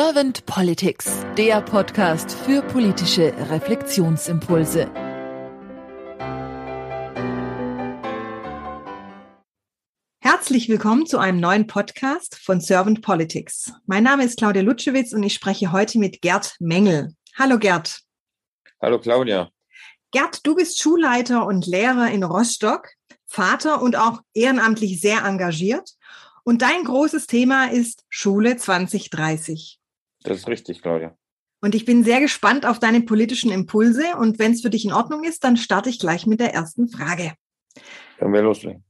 Servant Politics, der Podcast für politische Reflexionsimpulse. Herzlich willkommen zu einem neuen Podcast von Servant Politics. Mein Name ist Claudia Lutschewitz und ich spreche heute mit Gerd Mengel. Hallo Gerd. Hallo Claudia. Gerd, du bist Schulleiter und Lehrer in Rostock, Vater und auch ehrenamtlich sehr engagiert. Und dein großes Thema ist Schule 2030. Das ist richtig, Claudia. Und ich bin sehr gespannt auf deine politischen Impulse. Und wenn es für dich in Ordnung ist, dann starte ich gleich mit der ersten Frage. Können wir loslegen.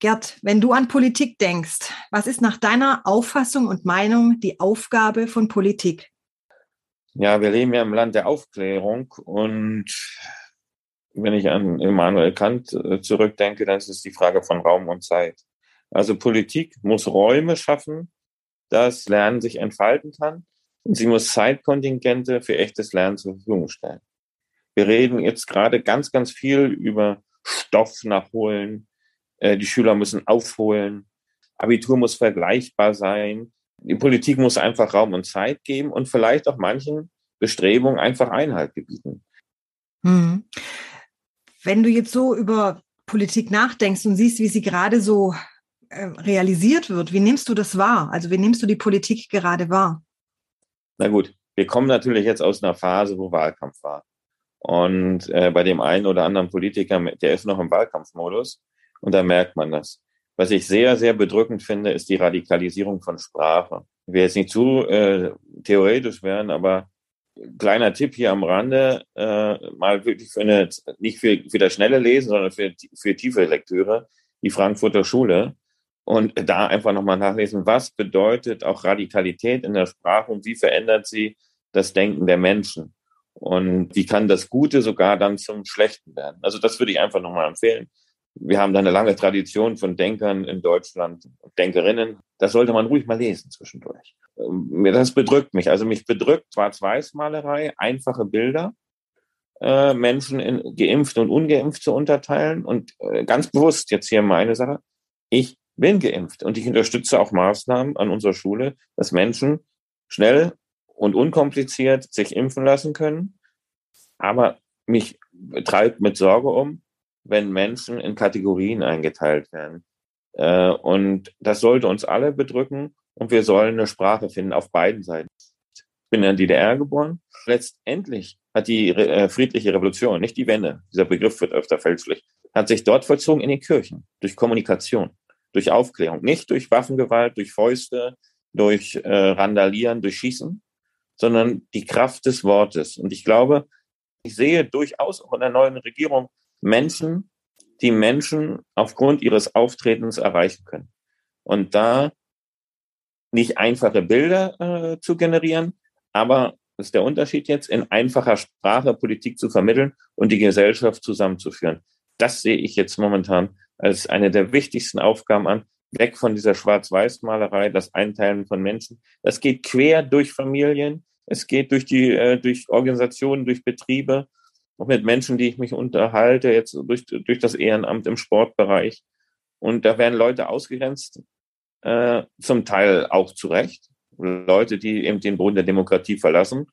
Gerd, wenn du an Politik denkst, was ist nach deiner Auffassung und Meinung die Aufgabe von Politik? Ja, wir leben ja im Land der Aufklärung und wenn ich an Immanuel Kant äh, zurückdenke, dann ist es die Frage von Raum und Zeit. Also Politik muss Räume schaffen, dass Lernen sich entfalten kann. Und sie muss Zeitkontingente für echtes Lernen zur Verfügung stellen. Wir reden jetzt gerade ganz, ganz viel über Stoff nachholen. Äh, die Schüler müssen aufholen. Abitur muss vergleichbar sein. Die Politik muss einfach Raum und Zeit geben und vielleicht auch manchen Bestrebungen einfach Einhalt gebieten. Hm. Wenn du jetzt so über Politik nachdenkst und siehst, wie sie gerade so äh, realisiert wird. Wie nimmst du das wahr? Also wie nimmst du die Politik gerade wahr? Na gut, wir kommen natürlich jetzt aus einer Phase, wo Wahlkampf war. Und äh, bei dem einen oder anderen Politiker, der ist noch im Wahlkampfmodus und da merkt man das. Was ich sehr, sehr bedrückend finde, ist die Radikalisierung von Sprache. Ich will jetzt nicht zu äh, theoretisch werden, aber kleiner Tipp hier am Rande, äh, mal wirklich für eine, nicht für, für das schnelle Lesen, sondern für, für tiefe Lektüre, die Frankfurter Schule und da einfach nochmal nachlesen, was bedeutet auch Radikalität in der Sprache und wie verändert sie das Denken der Menschen und wie kann das Gute sogar dann zum Schlechten werden. Also das würde ich einfach nochmal empfehlen. Wir haben da eine lange Tradition von Denkern in Deutschland und Denkerinnen. Das sollte man ruhig mal lesen zwischendurch. Ähm, das bedrückt mich. Also mich bedrückt Schwarz-Weiß-Malerei, einfache Bilder, äh, Menschen in geimpft und ungeimpft zu unterteilen. Und äh, ganz bewusst jetzt hier meine Sache. Ich bin geimpft und ich unterstütze auch Maßnahmen an unserer Schule, dass Menschen schnell und unkompliziert sich impfen lassen können. Aber mich treibt mit Sorge um, wenn Menschen in Kategorien eingeteilt werden. Äh, und das sollte uns alle bedrücken und wir sollen eine Sprache finden auf beiden Seiten. Ich bin in der DDR geboren. Letztendlich hat die äh, friedliche Revolution, nicht die Wende, dieser Begriff wird öfter fälschlich, hat sich dort vollzogen in den Kirchen durch Kommunikation durch Aufklärung, nicht durch Waffengewalt, durch Fäuste, durch äh, Randalieren, durch Schießen, sondern die Kraft des Wortes. Und ich glaube, ich sehe durchaus auch in der neuen Regierung Menschen, die Menschen aufgrund ihres Auftretens erreichen können. Und da nicht einfache Bilder äh, zu generieren, aber das ist der Unterschied jetzt, in einfacher Sprache Politik zu vermitteln und die Gesellschaft zusammenzuführen. Das sehe ich jetzt momentan als eine der wichtigsten Aufgaben an. Weg von dieser Schwarz-Weiß-Malerei, das Einteilen von Menschen. Das geht quer durch Familien. Es geht durch die, äh, durch Organisationen, durch Betriebe, auch mit Menschen, die ich mich unterhalte, jetzt durch, durch das Ehrenamt im Sportbereich. Und da werden Leute ausgegrenzt, äh, zum Teil auch zu Recht. Leute, die eben den Boden der Demokratie verlassen,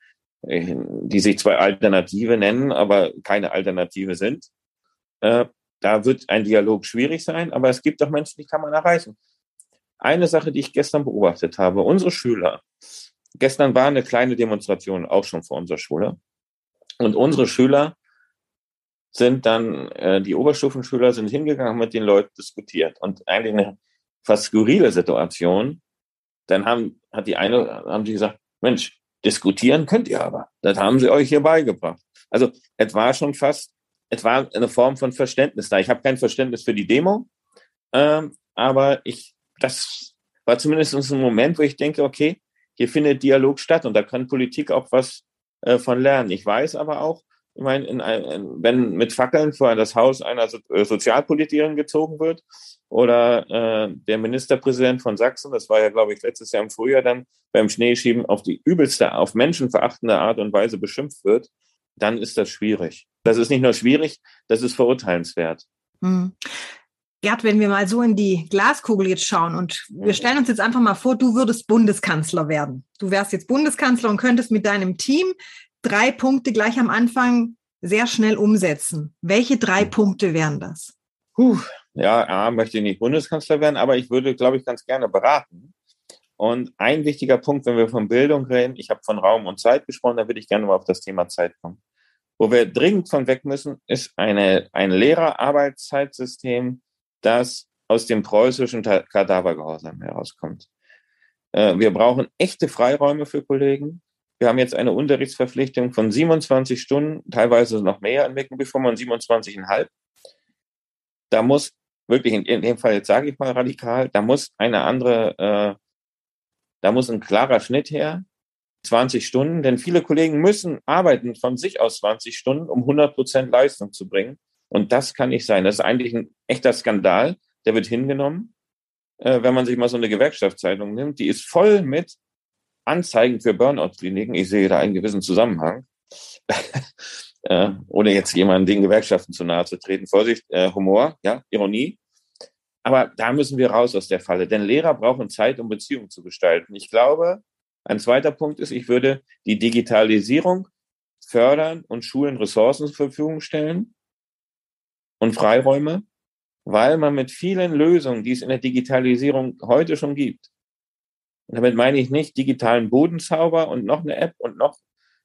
äh, die sich zwei Alternative nennen, aber keine Alternative sind. Äh, da wird ein Dialog schwierig sein, aber es gibt auch Menschen, die kann man erreichen. Eine Sache, die ich gestern beobachtet habe, unsere Schüler, gestern war eine kleine Demonstration auch schon vor unserer Schule. Und unsere Schüler sind dann, äh, die Oberstufenschüler sind hingegangen, mit den Leuten diskutiert. Und eigentlich eine fast skurrile Situation. Dann haben, hat die eine, haben die gesagt, Mensch, diskutieren könnt ihr aber. Das haben sie euch hier beigebracht. Also, es war schon fast es war eine Form von Verständnis da. Ich habe kein Verständnis für die Demo, ähm, aber ich, das war zumindest ein Moment, wo ich denke, okay, hier findet Dialog statt und da kann Politik auch was äh, von lernen. Ich weiß aber auch, ich meine, in ein, wenn mit Fackeln vor das Haus einer so äh, Sozialpolitikerin gezogen wird oder äh, der Ministerpräsident von Sachsen, das war ja, glaube ich, letztes Jahr im Frühjahr dann beim Schneeschieben auf die übelste, auf menschenverachtende Art und Weise beschimpft wird, dann ist das schwierig. Das ist nicht nur schwierig, das ist verurteilenswert. Hm. Gerd, wenn wir mal so in die Glaskugel jetzt schauen und wir stellen uns jetzt einfach mal vor, du würdest Bundeskanzler werden. Du wärst jetzt Bundeskanzler und könntest mit deinem Team drei Punkte gleich am Anfang sehr schnell umsetzen. Welche drei Punkte wären das? Puh, ja, A, möchte ich nicht Bundeskanzler werden, aber ich würde, glaube ich, ganz gerne beraten. Und ein wichtiger Punkt, wenn wir von Bildung reden, ich habe von Raum und Zeit gesprochen, da würde ich gerne mal auf das Thema Zeit kommen. Wo wir dringend von weg müssen, ist eine, ein Lehrerarbeitszeitsystem, das aus dem preußischen Kadavergehorsam herauskommt. Äh, wir brauchen echte Freiräume für Kollegen. Wir haben jetzt eine Unterrichtsverpflichtung von 27 Stunden, teilweise noch mehr in Mecklenburg-Vorpommern, 27,5. Da muss wirklich, in, dem Fall jetzt sage ich mal radikal, da muss eine andere, äh, da muss ein klarer Schnitt her. 20 Stunden, denn viele Kollegen müssen arbeiten von sich aus 20 Stunden, um 100 Prozent Leistung zu bringen. Und das kann nicht sein. Das ist eigentlich ein echter Skandal. Der wird hingenommen. Äh, wenn man sich mal so eine Gewerkschaftszeitung nimmt, die ist voll mit Anzeigen für Burnout-Kliniken. Ich sehe da einen gewissen Zusammenhang. äh, ohne jetzt jemanden den Gewerkschaften zu nahe zu treten. Vorsicht, äh, Humor, ja, Ironie. Aber da müssen wir raus aus der Falle, denn Lehrer brauchen Zeit, um Beziehungen zu gestalten. Ich glaube, ein zweiter Punkt ist, ich würde die Digitalisierung fördern und Schulen Ressourcen zur Verfügung stellen und Freiräume, weil man mit vielen Lösungen, die es in der Digitalisierung heute schon gibt, und damit meine ich nicht digitalen Bodenzauber und noch eine App und noch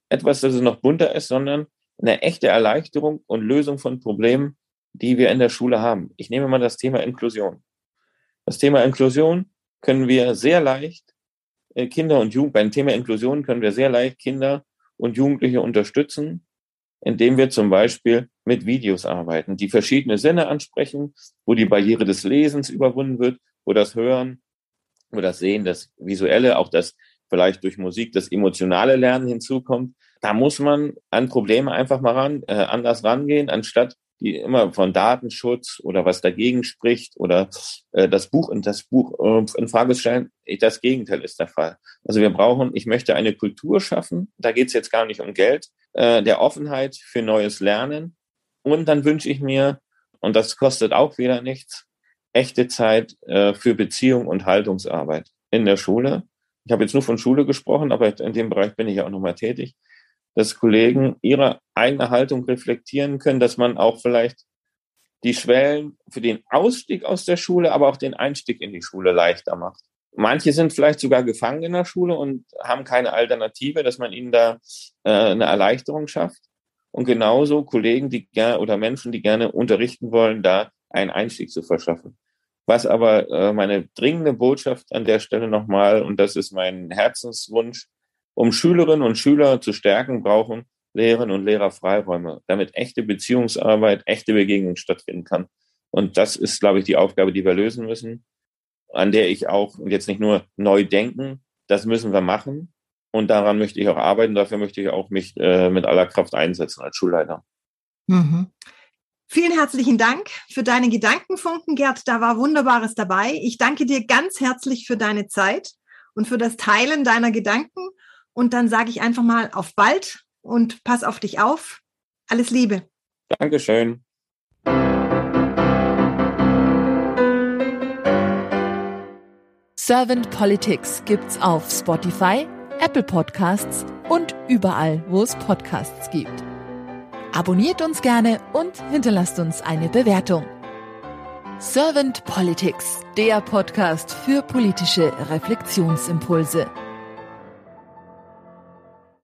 etwas, das es noch bunter ist, sondern eine echte Erleichterung und Lösung von Problemen, die wir in der Schule haben. Ich nehme mal das Thema Inklusion. Das Thema Inklusion können wir sehr leicht Kinder und Jugend, beim Thema Inklusion können wir sehr leicht Kinder und Jugendliche unterstützen, indem wir zum Beispiel mit Videos arbeiten, die verschiedene Sinne ansprechen, wo die Barriere des Lesens überwunden wird, wo das Hören, wo das Sehen, das Visuelle, auch das vielleicht durch Musik das emotionale Lernen hinzukommt. Da muss man an Probleme einfach mal ran, äh, anders rangehen, anstatt die immer von Datenschutz oder was dagegen spricht oder äh, das Buch in das Buch äh, in Frage stellen. Das Gegenteil ist der Fall. Also wir brauchen, ich möchte eine Kultur schaffen. Da geht es jetzt gar nicht um Geld, äh, der Offenheit für neues Lernen. Und dann wünsche ich mir, und das kostet auch wieder nichts, echte Zeit äh, für Beziehung und Haltungsarbeit in der Schule. Ich habe jetzt nur von Schule gesprochen, aber in dem Bereich bin ich ja auch nochmal tätig dass Kollegen ihre eigene Haltung reflektieren können, dass man auch vielleicht die Schwellen für den Ausstieg aus der Schule, aber auch den Einstieg in die Schule leichter macht. Manche sind vielleicht sogar gefangen in der Schule und haben keine Alternative, dass man ihnen da äh, eine Erleichterung schafft. Und genauso Kollegen, die gerne oder Menschen, die gerne unterrichten wollen, da einen Einstieg zu verschaffen. Was aber äh, meine dringende Botschaft an der Stelle nochmal, und das ist mein Herzenswunsch, um Schülerinnen und Schüler zu stärken, brauchen Lehrerinnen und Lehrer Freiräume, damit echte Beziehungsarbeit, echte Begegnung stattfinden kann. Und das ist, glaube ich, die Aufgabe, die wir lösen müssen, an der ich auch jetzt nicht nur neu denken, das müssen wir machen. Und daran möchte ich auch arbeiten. Dafür möchte ich auch mich äh, mit aller Kraft einsetzen als Schulleiter. Mhm. Vielen herzlichen Dank für deine Gedankenfunken, Gerd. Da war Wunderbares dabei. Ich danke dir ganz herzlich für deine Zeit und für das Teilen deiner Gedanken und dann sage ich einfach mal auf bald und pass auf dich auf. Alles Liebe. Dankeschön. Servant Politics gibt's auf Spotify, Apple Podcasts und überall, wo es Podcasts gibt. Abonniert uns gerne und hinterlasst uns eine Bewertung. Servant Politics, der Podcast für politische Reflexionsimpulse.